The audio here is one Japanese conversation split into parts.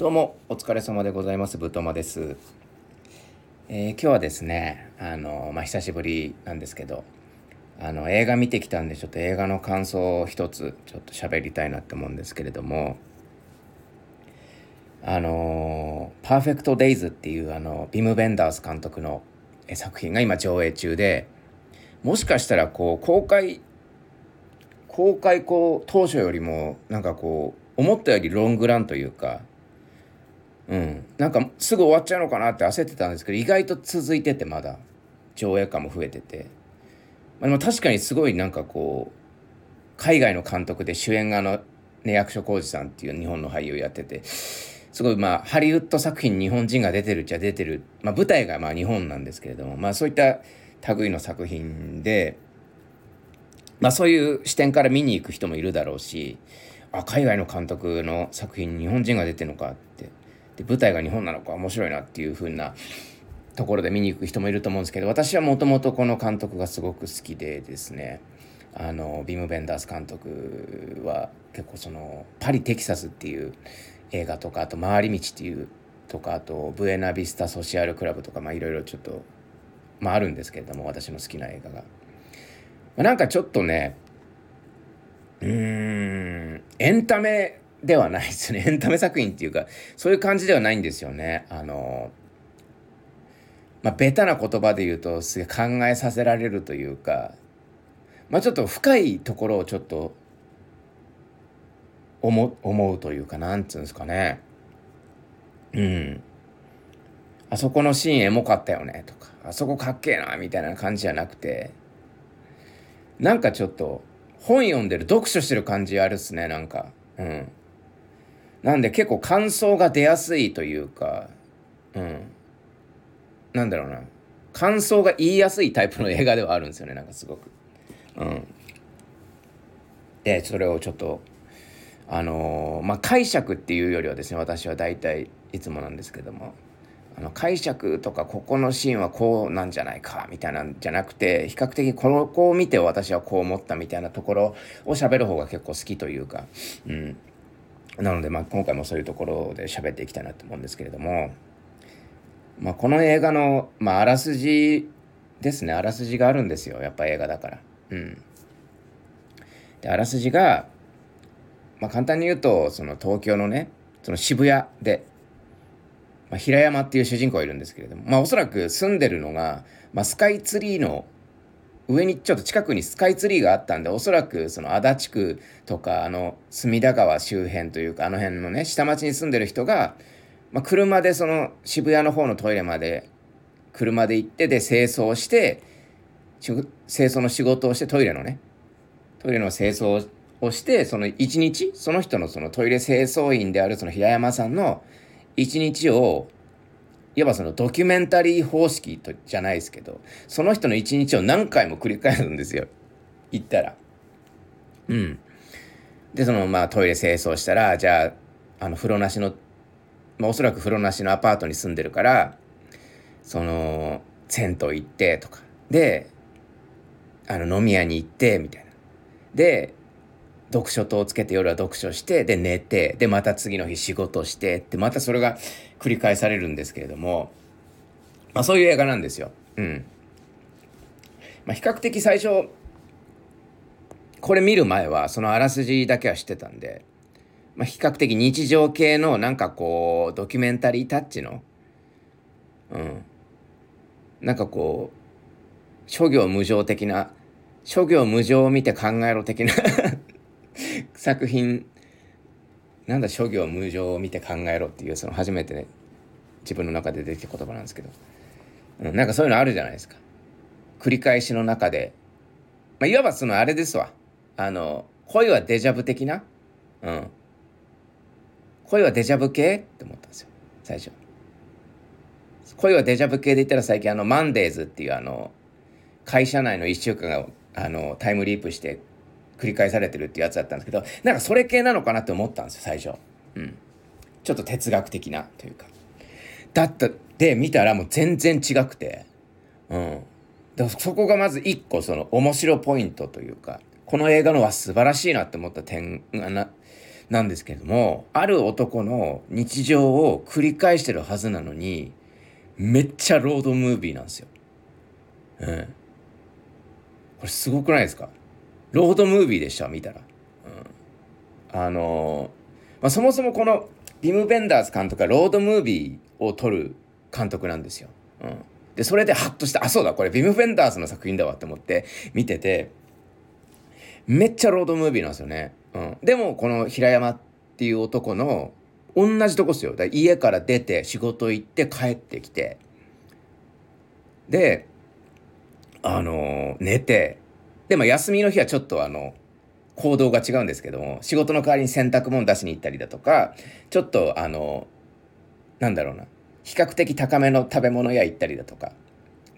どうもお疲れ様でございます。ぶとまです、えー、今日はですねあのまあ久しぶりなんですけどあの映画見てきたんでちょっと映画の感想を一つちょっと喋りたいなって思うんですけれどもあの「パーフェクト・デイズ」っていうあのビム・ベンダース監督の作品が今上映中でもしかしたらこう公開公開こう当初よりもなんかこう思ったよりロングランというかうん。なんかすぐ終わっちゃうのかなって焦ってたんですけど意外と続いててまだ。上映感も増えてて、まあ、でも確かにすごいなんかこう海外の監督で主演があのね役所広司さんっていう日本の俳優やっててすごいまあハリウッド作品日本人が出てるっちゃ出てる、まあ、舞台がまあ日本なんですけれどもまあそういった類の作品で、まあ、そういう視点から見に行く人もいるだろうしあ海外の監督の作品日本人が出てるのかってで舞台が日本なのか面白いなっていう風なところで見に行く人もいると思うんですけど私はもともとこの監督がすごく好きでですねあのビム・ベンダース監督は結構そのパリ・テキサスっていう映画とかあと回り道っていうとかあとブエナビスタ・ソシアル・クラブとかいろいろちょっとまああるんですけれども私の好きな映画が、まあ、なんかちょっとねうーんエンタメではないですね。エンタメ作品っていうかそういう感じではないんですよね。あのまあベタな言葉で言うとすげえ考えさせられるというかまあちょっと深いところをちょっと思思うというかなんつうんですかね。うん。あそこのシーンエモかったよねとかあそこかっけえなみたいな感じじゃなくてなんかちょっと本読んでる読書してる感じあるっすねなんか。うん。なんで結構感想が出やすいというかうん。なんだろうな。感想が言いやすいタイプの映画ではあるんですよねなんかすごく。うん。でそれをちょっとあのー、まあ解釈っていうよりはですね私は大体いつもなんですけどもあの解釈とかここのシーンはこうなんじゃないかみたいなんじゃなくて比較的この子を見て私はこう思ったみたいなところを喋る方が結構好きというか、うん、なのでまあ今回もそういうところで喋っていきたいなと思うんですけれども、まあ、この映画の、まあ、あらすじですね。あらすじがあるんですよ。やっぱ映画だから。うん、であらすじが、まあ、簡単に言うとその東京のねその渋谷でまあ、平山っていう主人公がいるんですけれども、まあ、おそらく住んでるのが、まあ、スカイツリーの上にちょっと近くにスカイツリーがあったんでおそらくその足立区とかあの隅田川周辺というかあの辺のね下町に住んでる人が、まあ、車でその渋谷の方のトイレまで車で行ってで清掃して清掃の仕事をしてトイレのねトイレの清掃をしてその一日その人のそのトイレ清掃員であるその平山さんの一日をいわばそのドキュメンタリー方式とじゃないですけどその人の一日を何回も繰り返すんですよ言ったら。うん。でそのまあトイレ清掃したらじゃああの風呂なしの、まあ、おそらく風呂なしのアパートに住んでるからその銭湯行ってとかであの飲み屋に行ってみたいな。で読書灯をつけて夜は読書してで寝てでまた次の日仕事してってまたそれが繰り返されるんですけれども、まあ、そういう映画なんですよ。うんまあ、比較的最初これ見る前はそのあらすじだけは知ってたんで、まあ、比較的日常系のなんかこうドキュメンタリータッチのうんなんかこう諸行無常的な諸行無常を見て考えろ的な 作品なんだ諸行無常を見て考えろっていうその初めてね自分の中で出てきた言葉なんですけど、うん、なんかそういうのあるじゃないですか。繰り返しの中で、まあ、いわばそのあれですわ。あの恋はデジャブ的な？うん。恋はデジャブ系って思ったんですよ。最初。恋はデジャブ系で言ったら最近あのマンデーズっていうあの会社内の1週間があのタイムリープして繰り返されてるっていうやつだったんですけどなんかそれ系なのかなって思ったんですよ最初。うん。ちょっと哲学的なというか。だったで見たらもう全然違くて。うん。でそこがまず一個その面白ポイントというかこの映画のは素晴らしいなって思った点がななんですけれどもある男の日常を繰り返してるはずなのにめっちゃロードムービーなんですよ。うん。これすごくないですか？ロードムービーでした見たら。うん、あのー、まあ、そもそもこのヴィム・ヴェンダース監督はロードムービーを撮る監督なんですよ。うん、でそれでハッとしてあそうだこれヴィム・ヴェンダースの作品だわって思って見ててめっちゃロードムービーなんですよね。うん、でもこの平山っていう男の同じとこっすよだ家から出て仕事行って帰ってきてであの寝てでも休みの日はちょっとあの行動が違うんですけども仕事の代わりに洗濯物出しに行ったりだとかちょっとあのなんだろうな比較的高めの食べ物屋行ったりだとか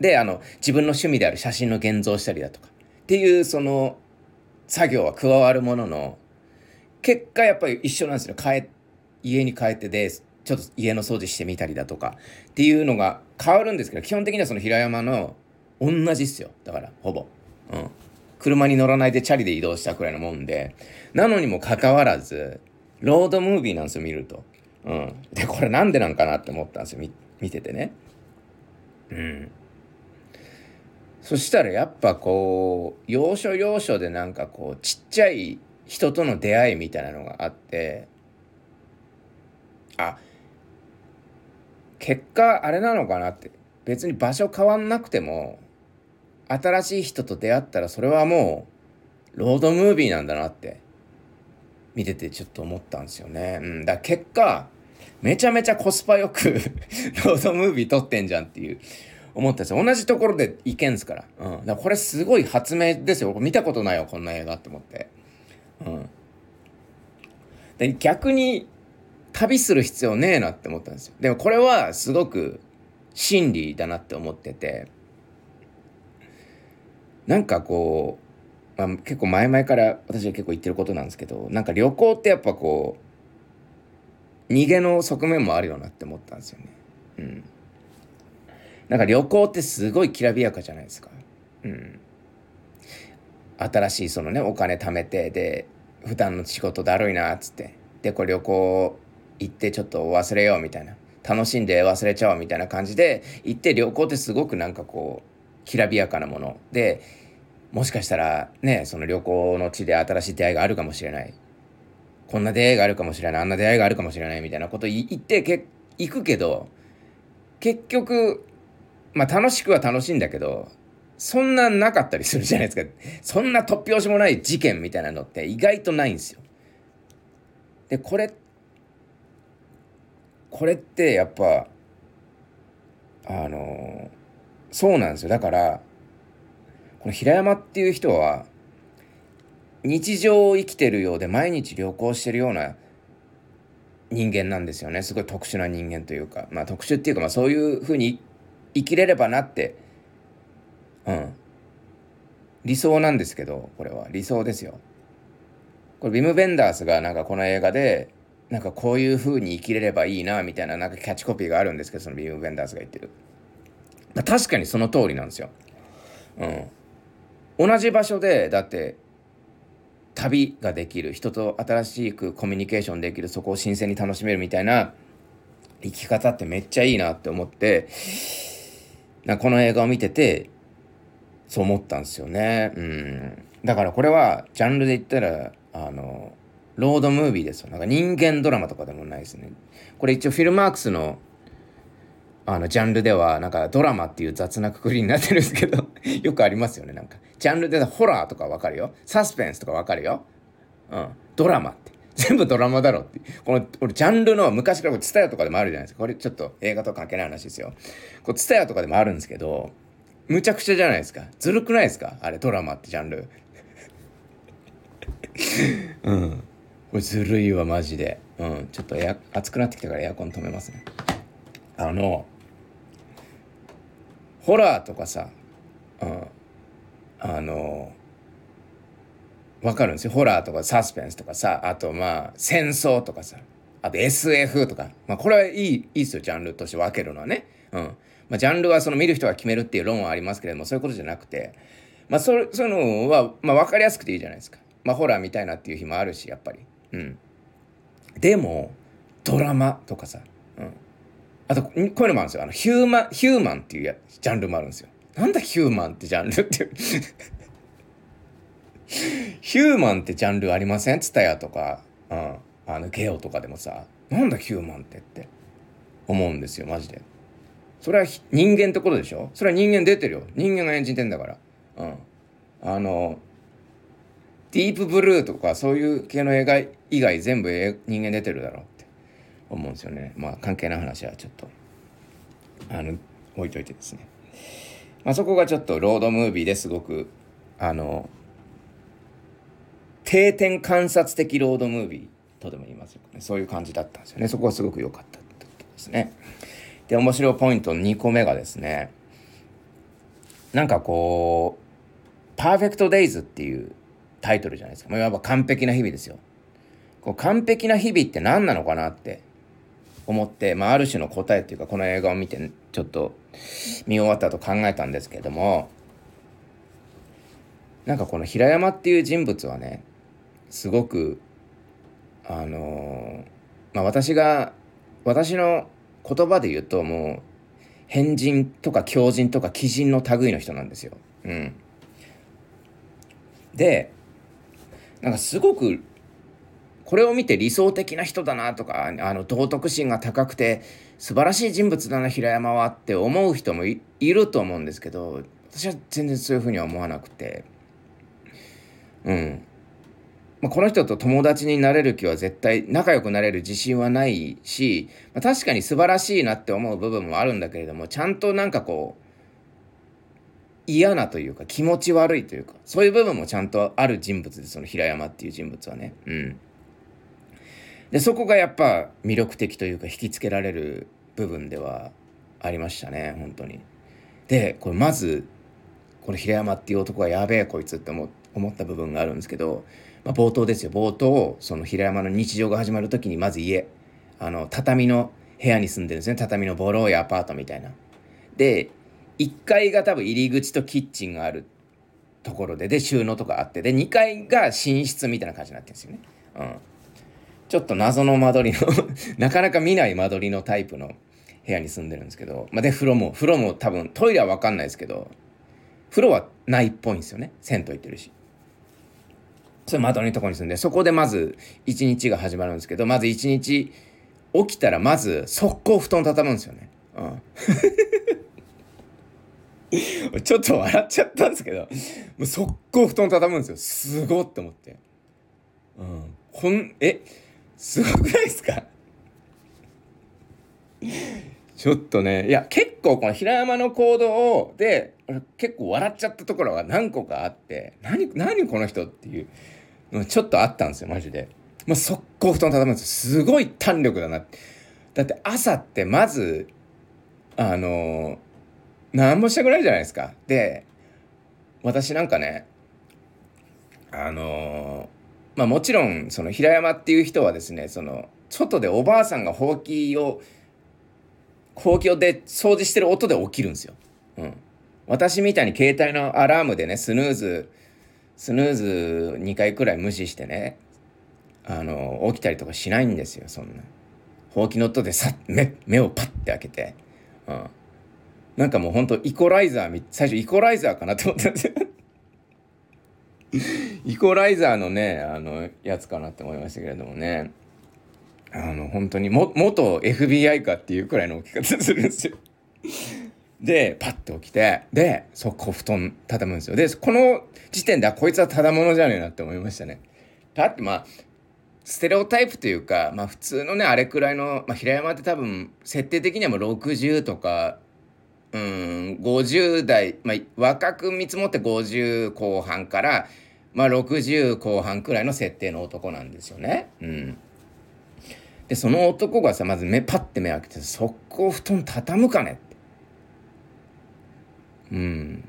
であの自分の趣味である写真の現像したりだとかっていうその作業は加わるものの結果やっぱり一緒なんですよ。帰家に帰ってでちょっと家の掃除してみたりだとかっていうのが変わるんですけど基本的にはその平山の同じっすよ。だからほぼ。うん。車に乗らないでチャリで移動したくらいのもんでなのにもかかわらずロードムービーなんですよ見ると。うん。でこれなんでなんかなって思ったんですよ見ててね。うん。そしたらやっぱこう要所要所でなんかこうちっちゃい人との出会いみたいなのがあってあ結果あれなのかなって。別に場所変わんなくても新しい人と出会ったらそれはもうロードムービーなんだなって見ててちょっと思ったんですよね。うん、だ結果めちゃめちゃコスパよく ロードムービー撮ってんじゃんっていう思ったんですよ。同じところで行けんすから。うん。だこれすごい発明ですよ。見たことないよ、こんな映画って思って。うん。で逆に旅する必要ねえなって思ったんですよ。でもこれはすごく真理だなって思ってて、なんかこう、まあ、結構前々から私は結構言ってることなんですけど、なんか旅行ってやっぱこう、逃げの側面もあるよなって思ったんですよね。うん。なんか旅行ってすごいきらびやかじゃないですか。うん。新しいそのね、お金貯めて、で、普段の仕事だるいなっつってでこれ旅行行ってちょっと忘れようみたいな楽しんで忘れちゃおうみたいな感じで行って旅行ってすごくなんかこうきらびやかなものでもしかしたらねその旅行の地で新しい出会いがあるかもしれないこんな出会いがあるかもしれないあんな出会いがあるかもしれないみたいなこと言ってけ行くけど結局まあ楽しくは楽しいんだけどそんななかったりするじゃないですか。そんな突拍子もない事件みたいなのって意外とないんですよ。で、これ、これってやっぱ、あの、そうなんですよ。だから、この平山っていう人は、日常を生きてるようで毎日旅行してるような人間なんですよね。すごい特殊な人間というか、まあ特殊っていうか、まあそういうふうに生きれればなってうん。理想なんですけどこれは。理想ですよ。これビム・ベンダースがなんかこの映画でなんかこういう風に生きれればいいなみたいななんかキャッチコピーがあるんですけどそのビム・ベンダースが言ってる。確かにその通りなんですようん同じ場所でだって旅ができる人と新しくコミュニケーションできるそこを新鮮に楽しめるみたいな生き方ってめっちゃいいなって思ってなこの映画を見ててそう思ったんですよね。うん。だからこれは、ジャンルで言ったら、あの、ロードムービーですよ。なんか人間ドラマとかでもないですね。これ一応フィルマークスの、あの、ジャンルでは、なんかドラマっていう雑なくくりになってるんですけど よくありますよね、なんか。ジャンルでホラーとかわかるよ？サスペンスとかわかるよ？うん。ドラマって。全部ドラマだろって。この、俺、ジャンルの昔から、ツタヤとかでもあるじゃないですか。これちょっと映画と関係ない話ですよ。こう、ツタヤとかでもあるんですけど、むちゃくちゃじゃないですかずるくないですか？あれドラマってジャンル うんこれずるいわマジでうんちょっとエア暑くなってきたからエアコン止めますねあのホラーとかさ、うん、あのわかるんですよ。ホラーとかサスペンスとかさあとまあ戦争とかさあと SF とか。まあこれはいいいいっすよジャンルとして分けるのはね。うん。まあ、ジャンルはその見る人が決めるっていう論はありますけれどもそういうことじゃなくて、まあ、そそういうのは、まあ、分かりやすくていいじゃないですか。まあ、ホラーみたいなっていう日もあるしやっぱり。うん。でもドラマとかさ、うん、あとこういうのもあるんですよ。あのヒューマンヒューマンっていうやジャンルもあるんですよ。なんだヒューマンってジャンルって。ヒューマンってジャンルありません？ツタヤとか、うん、あのゲオとかでもさ。なんだヒューマンってって。思うんですよマジで。それは人間ってことでしょ？それは人間出てるよ。人間が演じてんだから。うん。あのディープブルーとかそういう系の映画以外全部人間出てるだろ。う思うんですよね。まあ関係ない話はちょっとあの置いといてですね。まあそこがちょっとロードムービーですごくあの定点観察的ロードムービーとでも言いますよね。そういう感じだったんですよね。そこはすごく良かったってことですね。で面白いポイント2個目がですねなんかこう「パーフェクト・デイズ」っていうタイトルじゃないですか。もういわば完璧な日々ですよ。こう完璧な日々って何なのかなって思って、まあ、ある種の答えっていうか、この映画を見て、ちょっと見終わったと考えたんですけれども、なんかこの平山っていう人物はね、すごく、あのまあ、私が、私の言葉で言うともう、変人とか狂人とか鬼人の類の人なんですよ。うん。で、なんかすごくこれを見て理想的な人だなとかあの道徳心が高くて素晴らしい人物だな平山はって思う人もいると思うんですけど私は全然そういうふうには思わなくて。うん、まあ、この人と友達になれる気は絶対仲良くなれる自信はないし、まあ、確かに素晴らしいなって思う部分もあるんだけれどもちゃんとなんかこう嫌なというか気持ち悪いというかそういう部分もちゃんとある人物でその平山っていう人物はね。うん。でそこがやっぱ魅力的というか引きつけられる部分ではありましたね本当に。でこれまずこの平山っていう男がやべえこいつって思った部分があるんですけど、まあ、冒頭ですよ。冒頭その平山の日常が始まる時にまず家あの畳の部屋に住んでるんですね。畳のボロいアパートみたいな。で1階が多分入り口とキッチンがあるところでで収納とかあってで2階が寝室みたいな感じになってるんですよね。うん、ちょっと謎の間取りの なかなか見ない間取りのタイプの部屋に住んでるんですけど、まあ、で風呂も風呂も多分トイレは分かんないですけど風呂はないっぽいんですよね銭湯行ってるし。それ間取りのとこに住んでそこでまず一日が始まるんですけどまず一日起きたらまず速攻布団畳むんですよね。うん ちょっと笑っちゃったんですけど、もう速攻布団畳むんですよ。すごって思って。うん。こん、え、すごくないですか？ちょっとね、いや、結構この平山の行動で、結構笑っちゃったところが何個かあって、何、何この人っていうのちょっとあったんですよ、マジで。もう速攻布団畳むんですよ。すごい弾力だな。だって朝ってまず、あのー何もしたくないじゃないですか。で、私なんかね、あのー、まあもちろん、その平山っていう人はですね、その、外でおばあさんがほうきを、ほうきをで掃除してる音で起きるんですよ。うん。私みたいに携帯のアラームでね、スヌーズ、スヌーズ2回くらい無視してね、あの、起きたりとかしないんですよ、そんな。ほうきの音でさ目、目をパッて開けて、うん。なんかもうほんとイコライザー最初イコライザーかなと思ったんですよ イコライザーのねあのやつかなって思いましたけれどもね。あの本当にも元 FBI かっていうくらいの起き方するんですよ。でパッと起きてで速攻布団畳むんですよ。でこの時点ではこいつはただものじゃねえなって思いましたね。だってまあステレオタイプというか、まあ普通のね、あれくらいの、まあ平山って多分、設定的にはもう60とかうん、50代、まあ、若く見積もって50後半から、まあ、60後半くらいの設定の男なんですよね。うん。で、その男がさ、まず目、パッて目開けて、速攻布団畳むかねって。うん。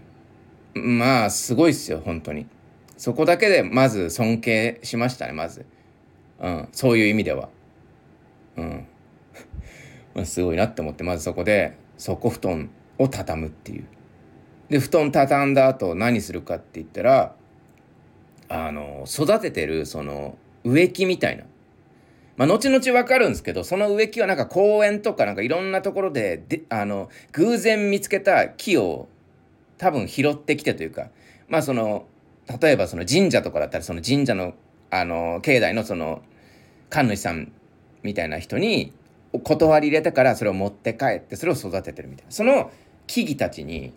まあ、すごいっすよ、本当に。そこだけで、まず尊敬しましたね、まず。うん、そういう意味では。うん。まあ、すごいなって思って、まずそこで、速攻布団を畳むっていう。で布団畳んだ後何するかって言ったらあの育ててるその植木みたいなまあ、後々わかるんですけど、その植木はなんか公園とかなんかいろんなところで、で、あの、偶然見つけた木を多分拾ってきてというか、まあその、例えばその神社とかだったらその神社の、あの、境内のその、神主さんみたいな人に断り入れてからそれを持って帰ってそれを育ててるみたいな。その木々たちに、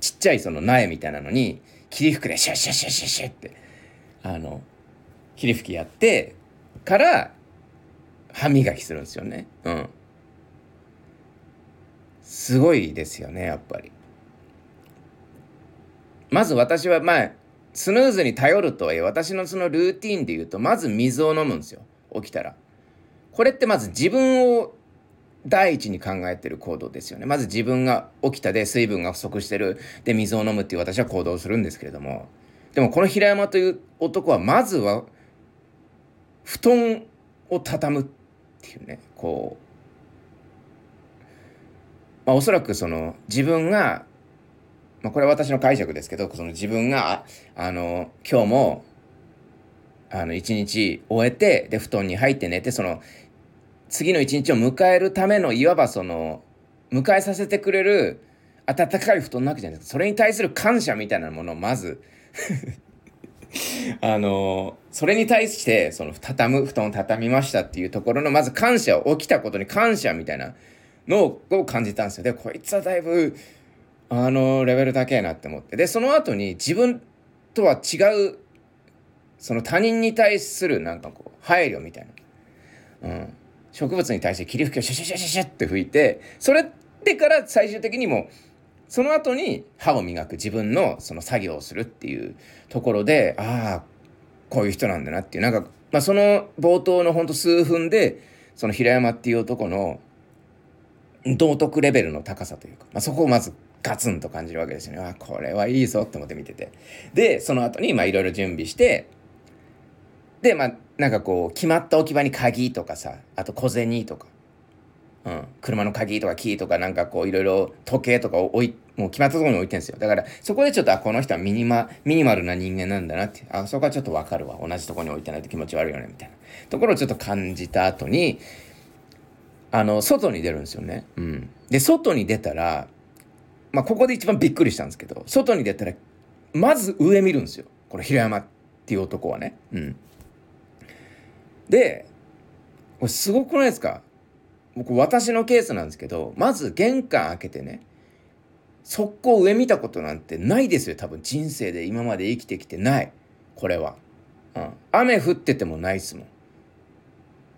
ちっちゃいその苗みたいなのに、霧吹きでシュッシュッシュッシュッシュッって、あの、霧吹きやって、から、歯磨きするんですよね。うん。すごいですよね、やっぱり。まず私は、まあ、スヌーズに頼るとはいえ、私のそのルーティンで言うと、まず水を飲むんですよ。起きたら。これってまず自分を第一に考えてる行動ですよね。まず自分が起きたで水分が不足してる。で、水を飲むっていう私は行動するんですけれども。でもこの平山という男はまずは布団を畳むっていうね、こう、まあおそらくその自分が、まあこれは私の解釈ですけど、その自分が、あの、今日も、あの、一日終えて、で、布団に入って寝て、その、次の一日を迎えるためのいわばその迎えさせてくれる暖かい布団なわけじゃないですか。それに対する感謝みたいなものをまず。あのそれに対してその畳む布団を畳みましたっていうところのまず感謝を起きたことに感謝みたいなのを感じたんですよ。でこいつはだいぶあのレベル高いなって思って。でその後に自分とは違うその他人に対するなんかこう配慮みたいな、うん、植物に対して霧吹きをシュシュシュシュシュって吹いてそれでから最終的にもその後に歯を磨く自分のその作業をするっていうところでああこういう人なんだなっていうなんか、まあ、その冒頭のほんと数分でその平山っていう男の道徳レベルの高さというか、まあ、そこをまずガツンと感じるわけですよね。あこれはいいぞって思って見てて。でその後にいろいろ準備してでまあなんかこう決まった置き場に鍵とかさあと小銭とか、うん、車の鍵とかキーとかなんかこういろいろ時計とかを置いもう決まったところに置いてるんですよ。だからそこでちょっとあこの人はミニマミニマルな人間なんだなって。あそこはちょっとわかるわ。同じところに置いてないと気持ち悪いよね。みたいな。ところをちょっと感じた後にあの外に出るんですよね。うん、で外に出たらまあここで一番びっくりしたんですけど外に出たらまず上見るんですよ。この平山っていう男はね。うん。で、これすごくないですか？僕私のケースなんですけど、まず玄関開けてね、速攻上見たことなんてないですよ。多分人生で今まで生きてきてない。これは。うん。雨降っててもないっすもん。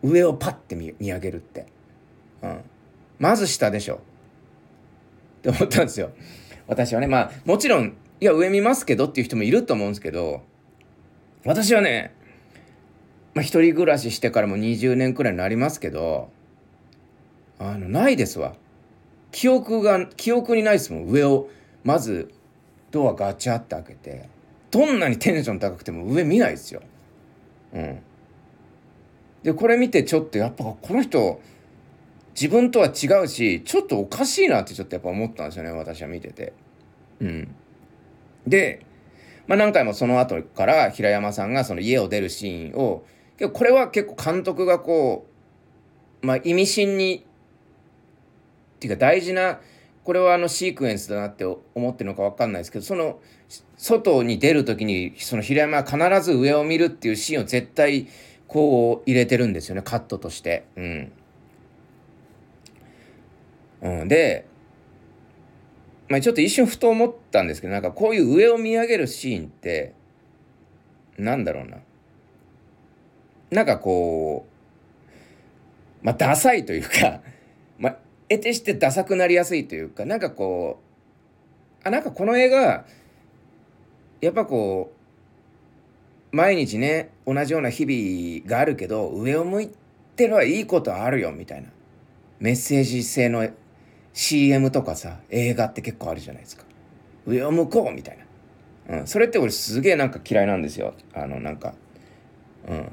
上をパッて見上げるって。うん。まず下でしょ。って思ったんですよ。私はね、まあもちろん、いや上見ますけどっていう人もいると思うんですけど、私はね、まあ、一人暮らししてからも20年くらいになりますけど、あの、ないですわ。記憶が、記憶にないですもん。上を、まず、ドアガチャって開けて、どんなにテンション高くても上見ないですよ。うん。で、これ見てちょっとやっぱこの人、自分とは違うし、ちょっとおかしいなってちょっとやっぱ思ったんですよね、私は見てて。うん。で、まあ何回もその後から平山さんがその家を出るシーンをけどこれは結構監督がこう、まあ、意味深にっていうか大事なこれはあのシークエンスだなって思ってるのか分かんないですけどその外に出る時にその平山は必ず上を見るっていうシーンを絶対こう入れてるんですよねカットとして。うん。うん、で、まあ、ちょっと一瞬ふと思ったんですけどなんかこういう上を見上げるシーンってなんだろうななんかこう、まあ、ダサいというか、まあ、得てしてダサくなりやすいというか、なんかこう、あ、なんかこの映画、やっぱこう、毎日ね、同じような日々があるけど、上を向いてるはいいことあるよ、みたいな。メッセージ性の CM とかさ、映画って結構あるじゃないですか。上を向こうみたいな。うん。それって俺すげえなんか嫌いなんですよ。あの、なんか、うん。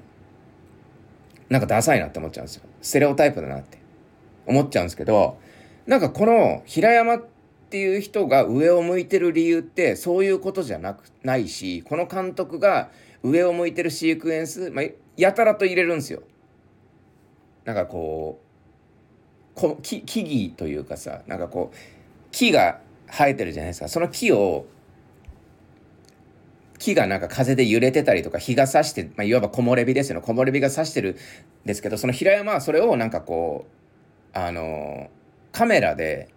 なんかダサいなって思っちゃうんですよ。ステレオタイプだなって思っちゃうんですけど、なんかこの平山っていう人が上を向いてる理由ってそういうことじゃなくないし、この監督が上を向いてるシークエンス、まあ、やたらと入れるんですよ。なんかこうこ木木々というかさなんかこう木が生えてるじゃないですかその木を木がなんか風で揺れてたりとか日が差して、まあ、いわば木漏れ日ですよね木漏れ日が差してるんですけどその平山はそれをなんかこうあのカメラで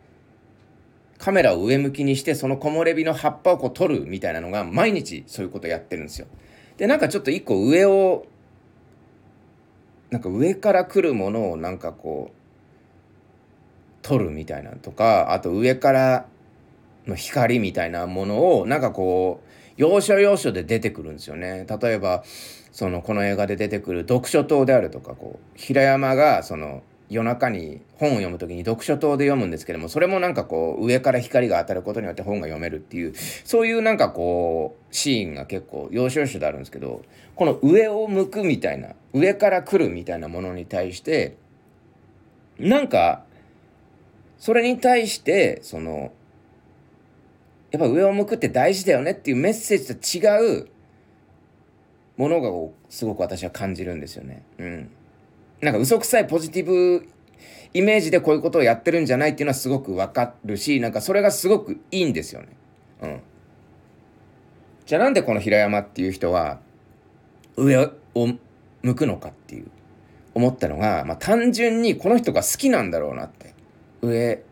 カメラを上向きにしてその木漏れ日の葉っぱをこう撮るみたいなのが毎日そういうことやってるんですよ。でなんかちょっと一個上をなんか上から来るものをなんかこう撮るみたいなとかあと上からの光みたいなものをなんかこう要所要所で出てくるんですよね。例えばそのこの映画で出てくる読書灯であるとかこう平山がその夜中に本を読む時に読書灯で読むんですけどもそれもなんかこう上から光が当たることによって本が読めるっていうそういうなんかこうシーンが結構要所要所であるんですけどこの上を向くみたいな上から来るみたいなものに対してなんかそれに対してそのやっぱ上を向くって大事だよねっていうメッセージと違うものがすごく私は感じるんですよね。うん。なんか嘘くさいポジティブイメージでこういうことをやってるんじゃないっていうのはすごくわかるし、なんかそれがすごくいいんですよね。うん。じゃあなんでこの平山っていう人は上を向くのかっていう思ったのが、まあ単純にこの人が好きなんだろうなって。上、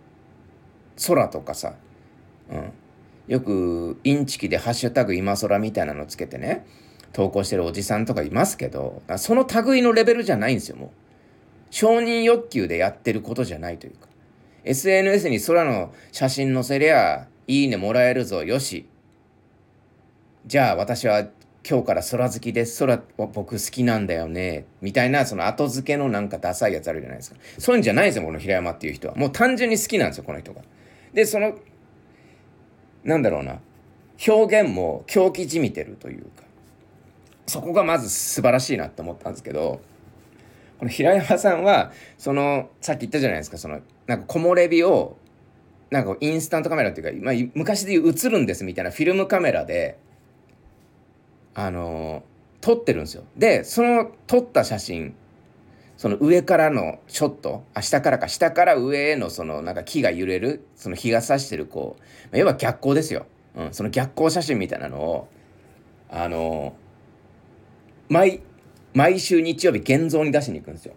空とかさ、うん。よくインチキでハッシュタグ今空みたいなのつけてね、投稿してるおじさんとかいますけど、その類のレベルじゃないんですよ、もう。承認欲求でやってることじゃないというか。SNS に空の写真載せりゃ、いいねもらえるぞ、よし。じゃあ私は今日から空好きです。空は僕好きなんだよね。みたいな、その後付けのなんかダサいやつあるじゃないですか。そういうんじゃないですよ、この平山っていう人は。もう単純に好きなんですよ、この人が。で、その、なんだろうな。表現も狂気じみてるというか。そこがまず素晴らしいなって思ったんですけど、この平山さんは、その、さっき言ったじゃないですか、その、なんか木漏れ日を、なんかインスタントカメラっていうか、まあ、昔で言う映るんですみたいなフィルムカメラで、あの撮ってるんですよ。で、その撮った写真、その上からのショット、あ、下からか、下から上へのそのなんか木が揺れる、その日が差してるこう、要は逆光ですよ。うん、その逆光写真みたいなのを、あの毎、毎週日曜日現像に出しに行くんですよ。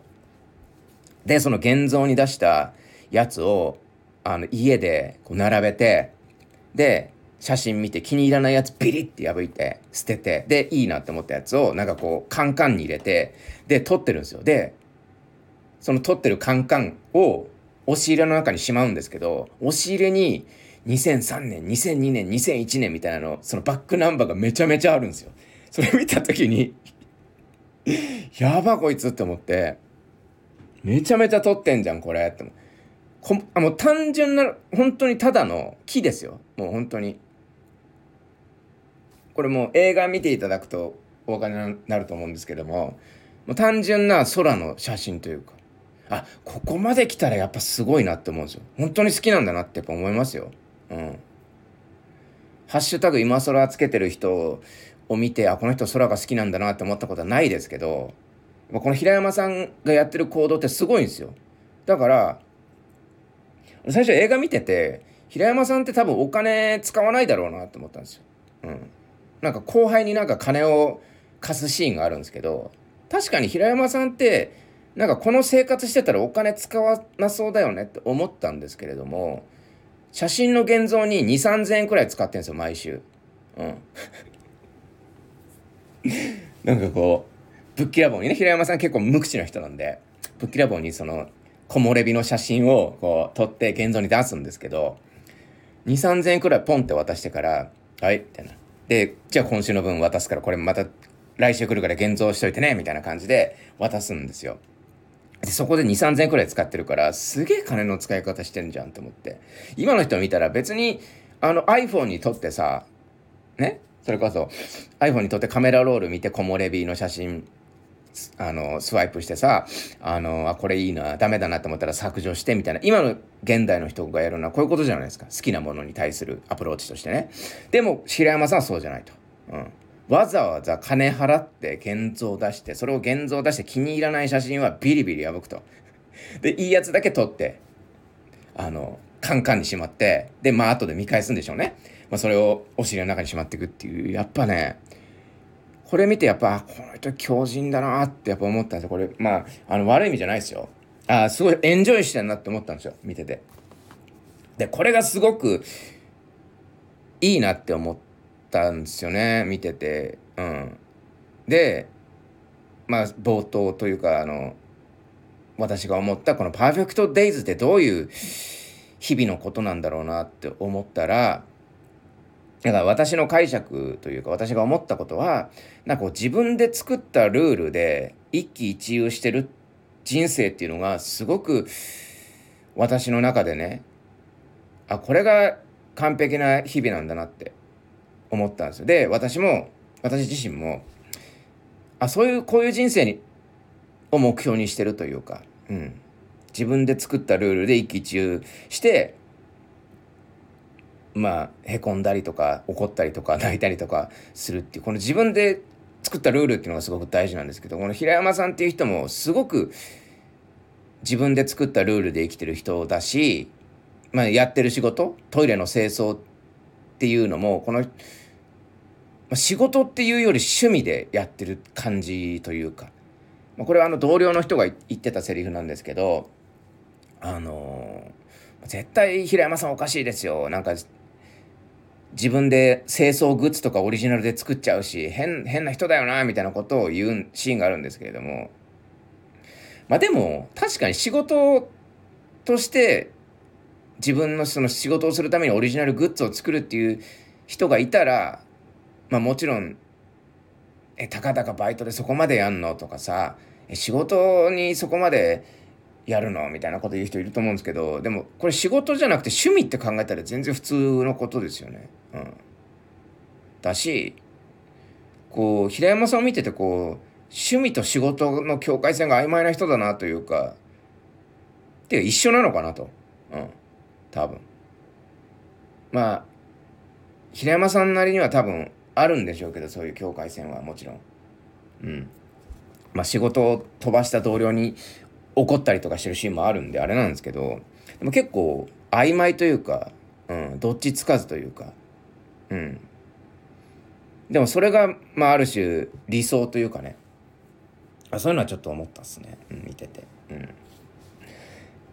で、その現像に出したやつを、あの、家でこう並べて、で、写真見て気に入らないやつビリって破いて捨てて、で、いいなって思ったやつをなんかこうカンカンに入れて、で、撮ってるんですよ。で、その撮ってるカンカンを押し入れの中にしまうんですけど、押し入れに2003年、2002年、2001年みたいなの、そのバックナンバーがめちゃめちゃあるんですよ。それ見た時に やばこいつって思って、めちゃめちゃ撮ってんじゃん、これって。こあもう単純な、本当にただの木ですよ。もう本当に。これもう映画見ていただくとお分かりになると思うんですけども、もう単純な空の写真というか、あ、ここまで来たらやっぱすごいなって思うんですよ。本当に好きなんだなってやっぱ思いますよ。うん。ハッシュタグ今空つけてる人を見て、あ、この人空が好きなんだなって思ったことはないですけど、この平山さんがやってる行動ってすごいんですよ。だから、最初映画見てて、平山さんって多分お金使わないだろうなって思ったんですよ。うん。なんか後輩になんか金を貸すシーンがあるんですけど、確かに平山さんって、なんかこの生活してたらお金使わなそうだよねって思ったんですけれども、写真の現像に2、3000円くらい使ってるんですよ、毎週。うん。なんかこう、ぶっきらぼうにね、平山さん結構無口な人なんで、ぶっきらぼうにその、木漏れ日の写真をこう撮って現像に出すんですけど、2、3000円くらいポンって渡してから、はい、ってな。で、じゃあ今週の分渡すからこれまた来週来るから現像しといてね、みたいな感じで渡すんですよ。で、そこで2、3000円くらい使ってるから、すげえ金の使い方してんじゃんって思って。今の人見たら別に、あの iPhone に撮ってさ、ね？それこそ iPhone に撮ってカメラロール見て木漏れ日の写真あのスワイプしてさあのあこれいいなダメだなと思ったら削除してみたいな。今の現代の人がやるのはこういうことじゃないですか。好きなものに対するアプローチとしてね。でも白山さんはそうじゃないと、うん、わざわざ金払って現像出してそれを現像出して気に入らない写真はビリビリ破くと。でいいやつだけ撮ってあのカンカンにしまってでまあ後で見返すんでしょうね、まあ、それをお尻の中にしまっていくっていうやっぱねこれ見てやっぱこの人強靭だなってやっぱ思ったんですよ。これまああの悪い意味じゃないですよ。ああすごいエンジョイしてんなって思ったんですよ見てて。でこれがすごくいいなって思ってたんですよね見てて。うん。でまあ冒頭というかあの私が思ったこのパーフェクトデイズってどういう日々のことなんだろうなって思ったらだから私の解釈というか私が思ったことはなんかこう自分で作ったルールで一喜一憂してる人生っていうのがすごく私の中でねあこれが完璧な日々なんだなって思ったんですよ。で私も私自身もあそういうこういう人生にを目標にしてるというか、うん、自分で作ったルールで一喜一憂してまあへこんだりとか怒ったりとか泣いたりとかするっていうこの自分で作ったルールっていうのがすごく大事なんですけどこの平山さんっていう人もすごく自分で作ったルールで生きてる人だし、まあ、やってる仕事トイレの清掃っていうのもこの、まあ、仕事っていうより趣味でやってる感じというか、まあ、これはあの同僚の人が言ってたセリフなんですけどあの、絶対平山さんおかしいですよ。なんか自分で清掃グッズとかオリジナルで作っちゃうし変変な人だよなみたいなことを言うシーンがあるんですけれども。まあでも確かに仕事として自分のその仕事をするためにオリジナルグッズを作るっていう人がいたらまあもちろんえたかだかバイトでそこまでやんのとかさ仕事にそこまでやるの？みたいなこと言う人いると思うんですけどでもこれ仕事じゃなくて趣味って考えたら全然普通のことですよね。うん、だしこう平山さんを見ててこう趣味と仕事の境界線が曖昧な人だなというかっていうか一緒なのかなと。うん、多分。まあ平山さんなりには多分あるんでしょうけどそういう境界線はもちろん。うん。まあ仕事を飛ばした同僚に怒ったりとかしてるシーンもあるんであれなんですけどでも結構曖昧というか、うん、どっちつかずというか、うん、でもそれが、まあ、ある種理想というかねあそういうのはちょっと思ったっすね、うん、見てて、うん、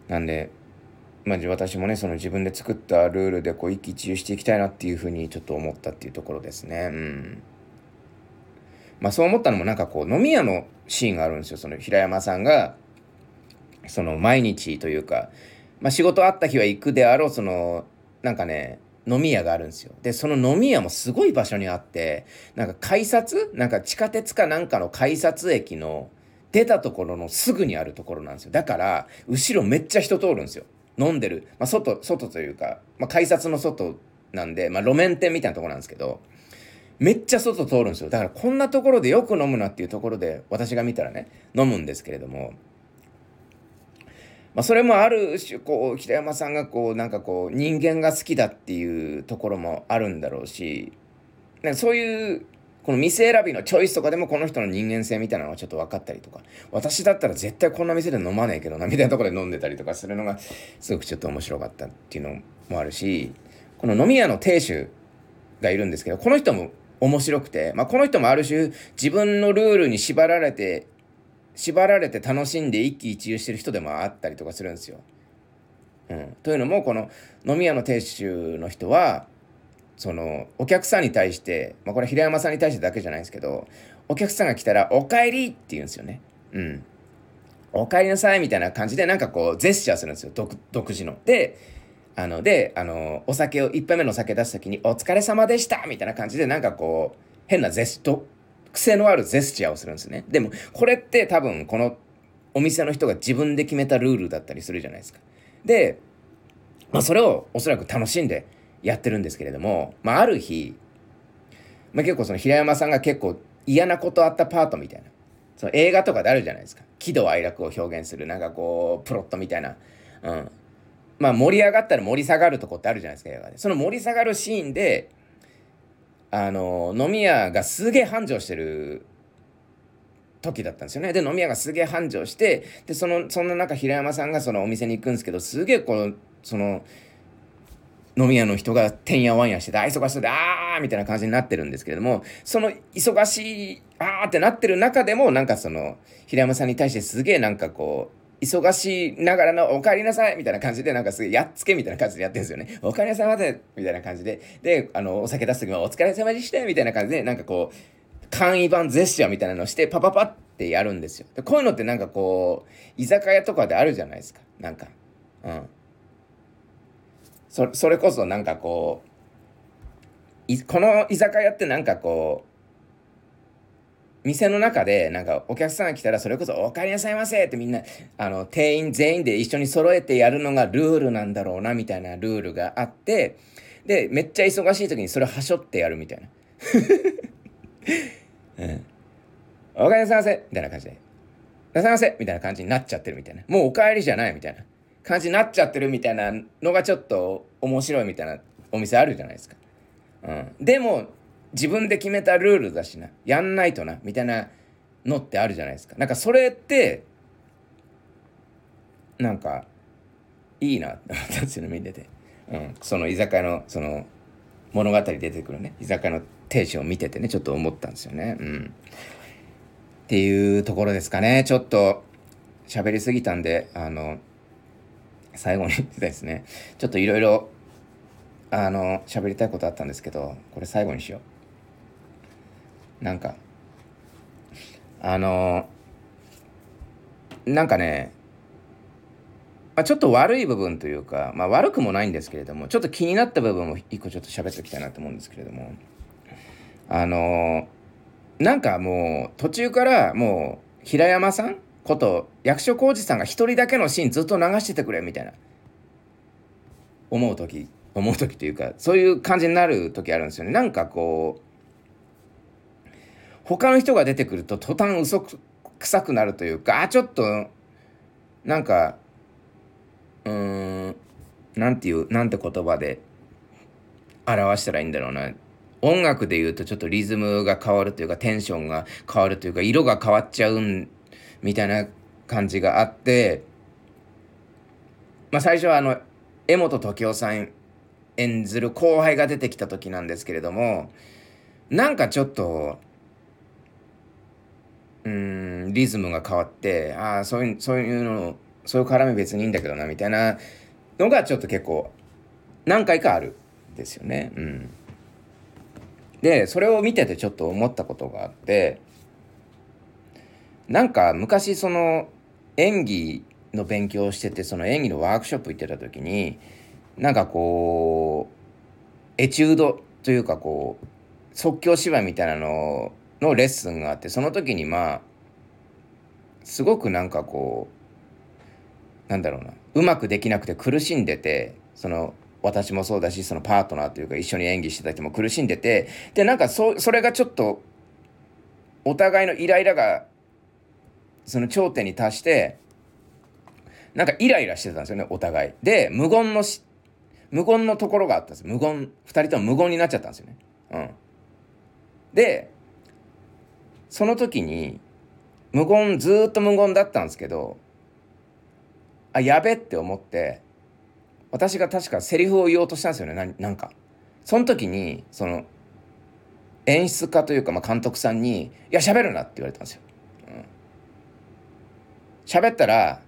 なんで、まあ、私もねその自分で作ったルールでこう一喜一憂していきたいなっていうふうにちょっと思ったっていうところですねうんまあそう思ったのもなんかこう飲み屋のシーンがあるんですよその平山さんがその毎日というか、まあ、仕事あった日は行くであろうそのなんかね飲み屋があるんですよ。で、その飲み屋もすごい場所にあって、なんか改札なんか地下鉄かなんかの改札駅の出たところのすぐにあるところなんですよ。だから、後ろめっちゃ人通るんですよ。飲んでる。まあ、外、外というか、まあ、改札の外なんで、まあ、路面店みたいなとこなんですけど、めっちゃ外通るんですよ。だからこんなところでよく飲むなっていうところで、私が見たらね、飲むんですけれども、まあ、それもある種こう平山さんがこうなんかこう人間が好きだっていうところもあるんだろうしなんかそういうこの店選びのチョイスとかでもこの人の人間性みたいなのがちょっと分かったりとか私だったら絶対こんな店で飲まねえけどなみたいなところで飲んでたりとかするのがすごくちょっと面白かったっていうのもあるしこの飲み屋の亭主がいるんですけどこの人も面白くて、まあ、この人もある種自分のルールに縛られて縛られて楽しんで一喜一憂してる人でもあったりとかするんですよ。うん、というのもこの飲み屋の亭主の人はそのお客さんに対して、まあ、これ平山さんに対してだけじゃないですけどお客さんが来たら「おかえり」って言うんですよね。うん。おかえりなさいみたいな感じでなんかこうジェスチャーするんですよ独自の。であのであのお酒を1杯目のお酒出す時に「お疲れ様でした」みたいな感じでなんかこう変なジェスト癖のあるジェスチャーをするんですね。でも、これって多分このお店の人が自分で決めたルールだったりするじゃないですか。で、まあそれをおそらく楽しんでやってるんですけれども、まあある日、まあ結構その平山さんが結構嫌なことあったパートみたいな、その映画とかであるじゃないですか。喜怒哀楽を表現する、なんかこう、プロットみたいな。うん。まあ盛り上がったら盛り下がるとこってあるじゃないですか、映画で。その盛り下がるシーンで、あの飲み屋がすげえ繁盛してる時だったんですよねで飲み屋がすげえ繁盛してでそのそんな中平山さんがそのお店に行くんですけどすげえこうその飲み屋の人がてんやわんやしてて、あ、忙しそうで、あーみたいな感じになってるんですけれども、その忙しい、あーってなってる中でも、なんかその、平山さんに対してすげえなんかこう、忙しいながらのお帰りなさいみたいな感じで、なんかすげえやっつけみたいな感じでやってるんですよね。お帰りなさいませみたいな感じで。で、あの、お酒出す時もお疲れ様でしたみたいな感じで、なんかこう、簡易版ジェスチャーみたいなのをして、パパパってやるんですよ。でこういうのってなんかこう、居酒屋とかであるじゃないですか。なんか。うん。そそれこそなんかこうこの居酒屋ってなんかこう店の中でなんかお客さんが来たらそれこそ「おかえりなさいませ」ってみんなあの店員全員で一緒に揃えてやるのがルールなんだろうなみたいなルールがあってでめっちゃ忙しい時にそれはしょってやるみたいな。うん、おかえりなさいませみたいな感じで。なさいませみたいな感じになっちゃってるみたいな。もうお帰りじゃないみたいな。感じになっちゃってるみたいなのがちょっと面白いみたいなお店あるじゃないですか。うん、でも自分で決めたルールだしなやんないとなみたいなのってあるじゃないですか。なんかそれってなんかいいなって思ったんですよね見てて。うん、その居酒屋のその物語出てくるね居酒屋の亭主を見ててねちょっと思ったんですよね。うん、っていうところですかねちょっと喋りすぎたんであの最後にですね。ちょっといろいろあの喋りたいことあったんですけどこれ最後にしよう。なんかあのなんかね、まあ、ちょっと悪い部分というか、まあ、悪くもないんですけれどもちょっと気になった部分も一個ちょっと喋っておきたいなと思うんですけれどもあのなんかもう途中からもう平山さんこと役所広司さんが一人だけのシーンずっと流しててくれみたいな。思う時思う時というかそういう感じになる時あるんですよね。なんかこう他の人が出てくると途端嘘くさくなるというかあちょっとなんかうーんなんていうなんて言葉で表したらいいんだろうな。音楽で言うとちょっとリズムが変わるというかテンションが変わるというか色が変わっちゃうんみたいな感じがあって、まあ、最初はあの江本時生さん演ずる後輩が出てきた時なんですけれどもなんかちょっとうんリズムが変わってああそういうそういうのそういう絡み別にいいんだけどなみたいなのがちょっと結構何回かあるんですよね。うん、でそれを見ててちょっと思ったことがあってなんか昔その演技の勉強をしててその演技のワークショップ行ってた時になんかこうエチュードというかこう即興芝居みたいなののレッスンがあってその時にまあすごくなんかこうなんだろうなうまくできなくて苦しんでてその私もそうだしそのパートナーというか一緒に演技してた人も苦しんでてでなんかそそれがちょっとお互いのイライラがその頂点に達してなんかイライラしてたんですよねお互い。で無言のし無言のところがあったんです。無言2人とも無言になっちゃったんですよね。うん。でその時に無言ずっと無言だったんですけどあやべって思って私が確かセリフを言おうとしたんですよねなんか。その時にその演出家というか、まあ、監督さんに「いや喋るな」って言われたんですよ。喋ったら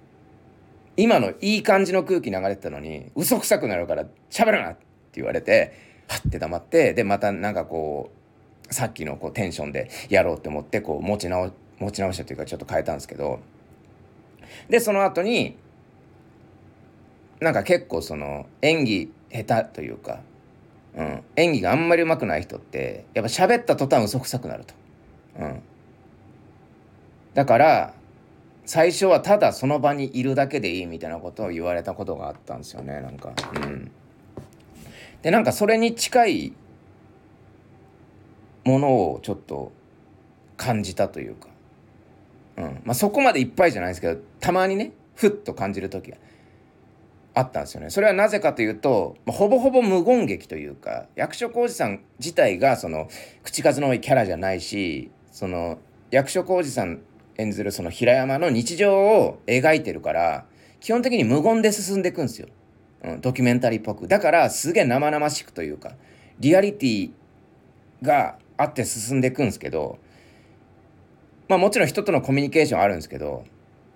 今のいい感じの空気流れてたのに嘘くさくなるから喋るなって言われてはって黙ってでまたなんかこうさっきのこうテンションでやろうって思ってこう持ち直持ち直したというかちょっと変えたんですけどでその後になんか結構その演技下手というか、うん、演技があんまり上手くない人ってやっぱ喋った途端嘘くさくなると。うん、だから最初はただその場にいるだけでいいみたいなことを言われたことがあったんですよねなんか。うん。でなんかそれに近いものをちょっと感じたというか。うん。まあそこまでいっぱいじゃないですけどたまにねふっと感じる時があったんですよね。それはなぜかというと、まあ、ほぼほぼ無言劇というか役所広司さん自体がその口数の多いキャラじゃないしその役所広司さん演ずるその平山の日常を描いてるから基本的に無言で進んでいくんですよ、うん、ドキュメンタリーっぽく。だからすげえ生々しくというかリアリティがあって進んでいくんですけどまあもちろん人とのコミュニケーションあるんですけど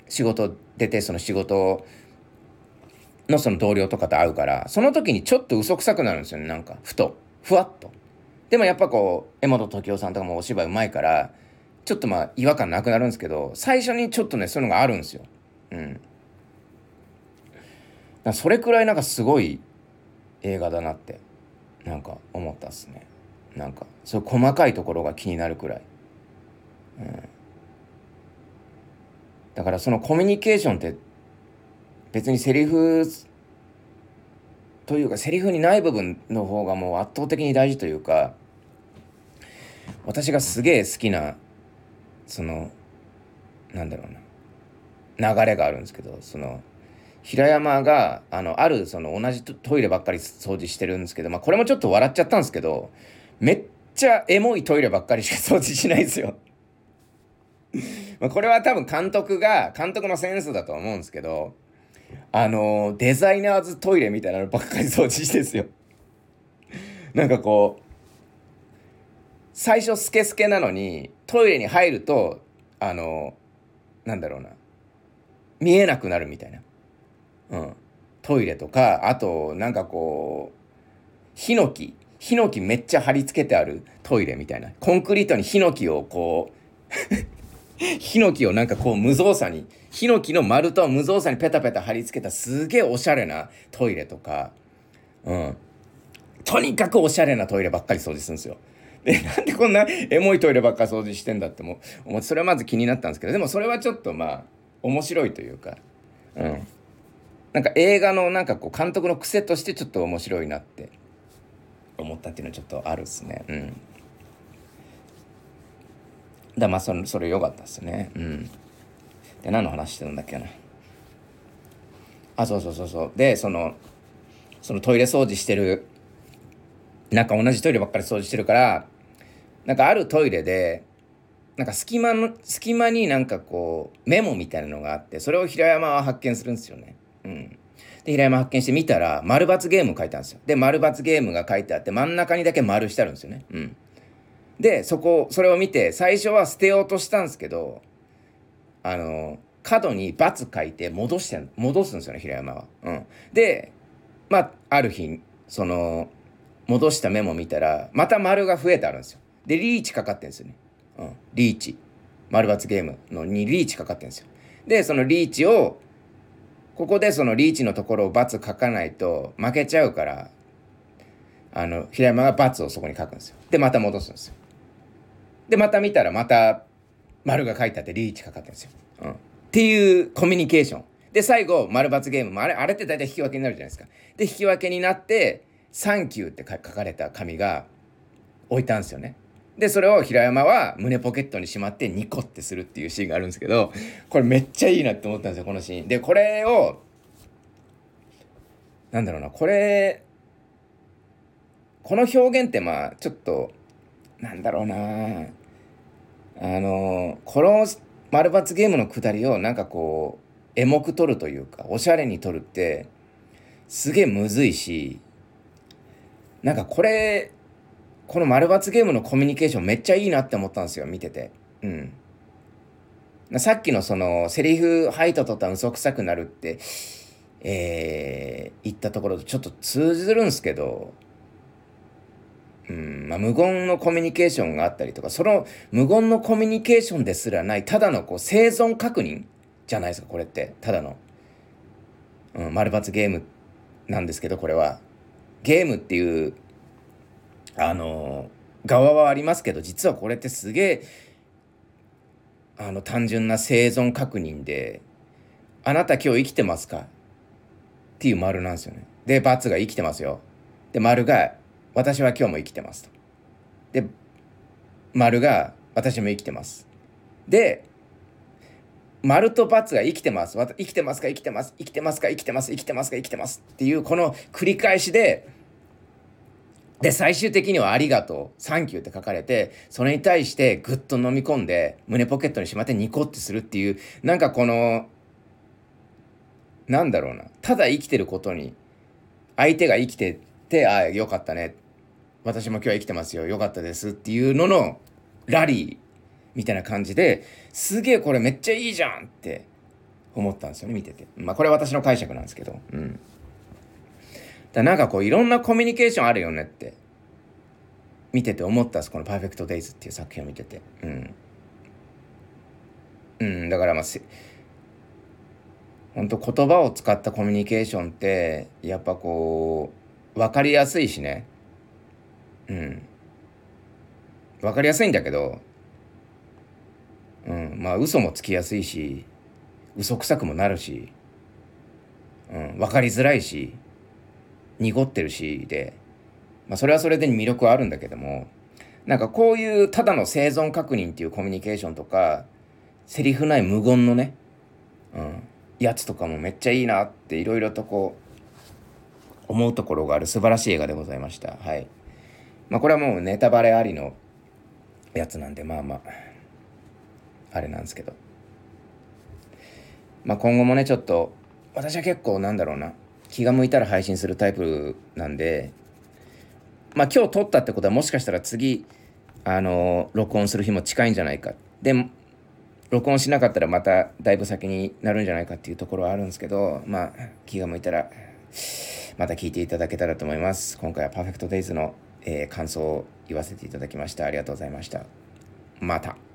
仕事出てその仕事のその同僚とかと会うからその時にちょっと嘘くさくなるんですよねなんか。ふと。ふわっと。でもやっぱこう江本時生さんとかもお芝居うまいからちょっとまあ違和感なくなるんですけど最初にちょっとねそういうのがあるんですよ。うん。それくらいなんかすごい映画だなってなんか思ったっすね。なんかそういう細かいところが気になるくらい、うん、だからそのコミュニケーションって別にセリフというかセリフにない部分の方がもう圧倒的に大事というか私がすげえ好きなそのなんだろうな。流れがあるんですけどその平山があのあるその同じトイレばっかり掃除してるんですけど、まあ、これもちょっと笑っちゃったんですけどめっちゃエモいトイレばっかりしか掃除しないですよ。まこれは多分監督が監督のセンスだと思うんですけどあのデザイナーズトイレみたいなのばっかり掃除してですよ。なんかこう最初スケスケなのにトイレに入るとあのなんだろうな。見えなくなるみたいな、うん、トイレとかあとなんかこうヒノキ。ヒノキめっちゃ貼り付けてあるトイレみたいな。コンクリートにヒノキをこう ヒノキをなんかこう無造作に。ヒノキの丸と無造作にペタペタ貼り付けたすげえおしゃれなトイレとか、うん。とにかくおしゃれなトイレばっかり掃除するんですよ。で、なんでこんなエモいトイレばっか掃除してんだっても思、それはまず気になったんですけど、でもそれはちょっとまあ、面白いというか、うん。なんか映画のなんかこう監督の癖としてちょっと面白いなって思ったっていうのはちょっとあるっすね。うん。だまあそれそれ良かったっすね。うん。で何の話してるんだっけな。あそうそうそうそうでそのそのトイレ掃除してるなんか同じトイレばっかり掃除してるからなんかあるトイレでなんか隙間の隙間になんかこうメモみたいなのがあってそれを平山は発見するんですよね。うん、で平山発見して見たら丸×ゲーム書いてあるんですよ。で丸×ゲームが書いてあって真ん中にだけ丸してあるんですよね。うん、でそこそれを見て最初は捨てようとしたんですけどあの角に×書いて戻して戻すんですよね平山は。うん、でまあある日その戻したメモ見たらまた丸が増えてあるんですよ。でリーチかかってんですよね。うん、リーチ丸×ゲームのにリーチかかってんですよ。でそのリーチをここでそのリーチのところを×書かないと負けちゃうからあの平山が×をそこに書くんですよ。でまた戻すんですよ。でまた見たらまた丸が書いてあってリーチかかってんですよ。うん、っていうコミュニケーション。で最後丸×ゲームもあれあれって大体引き分けになるじゃないですか。で引き分けになって「サンキュー」って書かれた紙が置いたんですよね。でそれを平山は胸ポケットにしまってニコってするっていうシーンがあるんですけどこれめっちゃいいなって思ったんですよこのシーン。でこれをなんだろうなこれこの表現ってまあちょっとなんだろうなあのこの丸抜ゲームのくだりをなんかこうエモく撮るというかおしゃれに撮るってすげえむずいしなんかこれこの丸抜ゲームのコミュニケーションめっちゃいいなって思ったんですよ見てて。うん。さっきのそのセリフ「はい」と取ったら嘘くさくなるってえー、言ったところとちょっと通ずるんですけどうんまあ、無言のコミュニケーションがあったりとかその無言のコミュニケーションですらないただのこう生存確認じゃないですかこれって。ただの、うん、丸抜ゲームなんですけどこれは。ゲームっていうあの側はありますけど実はこれってすげえあの単純な生存確認で「あなた今日生きてますか?」っていう丸なんですよね。で×が生きてますよ。で丸が私は今日も生きてますと。で、丸が私も生きてます。で、丸と×が生きてます。生きてますか生きてます。生きてますか生きてます。生きてますか生きてます。っていうこの繰り返しで、で、最終的にはありがとう、サンキューって書かれて、それに対してぐっと飲み込んで、胸ポケットにしまってニコってするっていう、なんかこの、なんだろうな、ただ生きてることに、相手が生きてて、ああ、よかったね。私も今日は生きてますよ。よかったですっていうののラリーみたいな感じですげえこれめっちゃいいじゃんって思ったんですよね、見てて。まあこれ私の解釈なんですけど。うん。だなんかこういろんなコミュニケーションあるよねって見てて思ったんですこの「パーフェクト・デイズ」っていう作品を見ててうんうんだからまあ本当言葉を使ったコミュニケーションってやっぱこう分かりやすいしねうん分かりやすいんだけどうん。まあ嘘もつきやすいし嘘くさくもなるし、うん、分かりづらいし濁ってるしで、まあ、それはそれで魅力はあるんだけどもなんかこういうただの生存確認っていうコミュニケーションとかセリフない無言のね、うん、やつとかもめっちゃいいなっていろいろとこう思うところがある素晴らしい映画でございました。はい。まあこれはもうネタバレありのやつなんでまあまあ。あれなんですけど。まあ今後もねちょっと私は結構なんだろうな気が向いたら配信するタイプなんでまあ今日撮ったってことはもしかしたら次あの録音する日も近いんじゃないか。で録音しなかったらまただいぶ先になるんじゃないかっていうところはあるんですけどまあ気が向いたらまた聞いていただけたらと思います。今回はパーフェクトデイズの、えー、感想を言わせていただきました。ありがとうございました。また。